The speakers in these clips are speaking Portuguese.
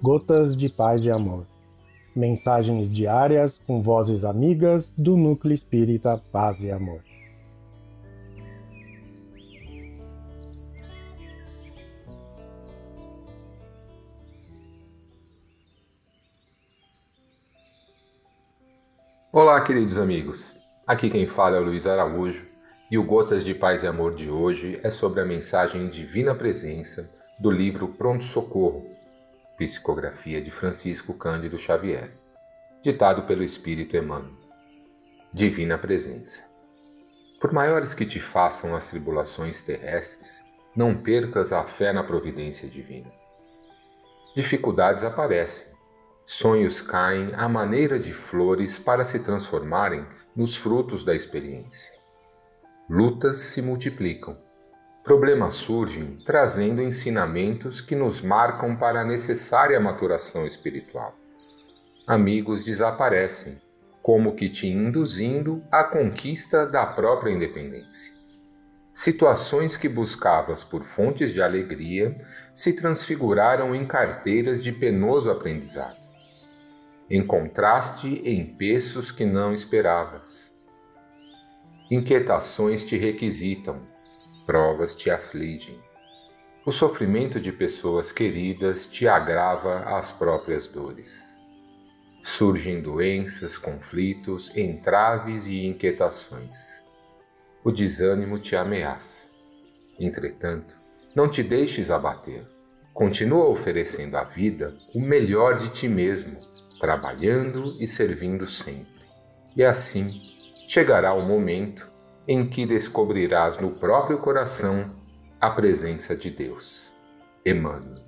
Gotas de Paz e Amor. Mensagens diárias com vozes amigas do Núcleo Espírita Paz e Amor. Olá, queridos amigos. Aqui quem fala é o Luiz Araújo e o Gotas de Paz e Amor de hoje é sobre a mensagem Divina Presença do livro Pronto Socorro Psicografia de Francisco Cândido Xavier, ditado pelo Espírito Emmanuel. Divina Presença. Por maiores que te façam as tribulações terrestres, não percas a fé na providência divina. Dificuldades aparecem, sonhos caem à maneira de flores para se transformarem nos frutos da experiência. Lutas se multiplicam Problemas surgem trazendo ensinamentos que nos marcam para a necessária maturação espiritual. Amigos desaparecem, como que te induzindo à conquista da própria independência. Situações que buscavas por fontes de alegria se transfiguraram em carteiras de penoso aprendizado. Encontraste em peços que não esperavas. Inquietações te requisitam, provas te afligem. O sofrimento de pessoas queridas te agrava as próprias dores. Surgem doenças, conflitos, entraves e inquietações. O desânimo te ameaça. Entretanto, não te deixes abater. Continua oferecendo à vida o melhor de ti mesmo, trabalhando e servindo sempre. E assim chegará o momento em que descobrirás no próprio coração a presença de Deus. Emmanuel.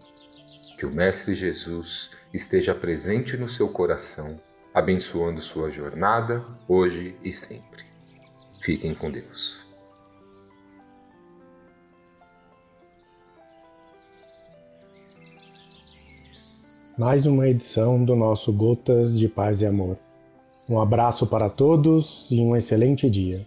Que o Mestre Jesus esteja presente no seu coração, abençoando sua jornada, hoje e sempre. Fiquem com Deus. Mais uma edição do nosso Gotas de Paz e Amor. Um abraço para todos e um excelente dia.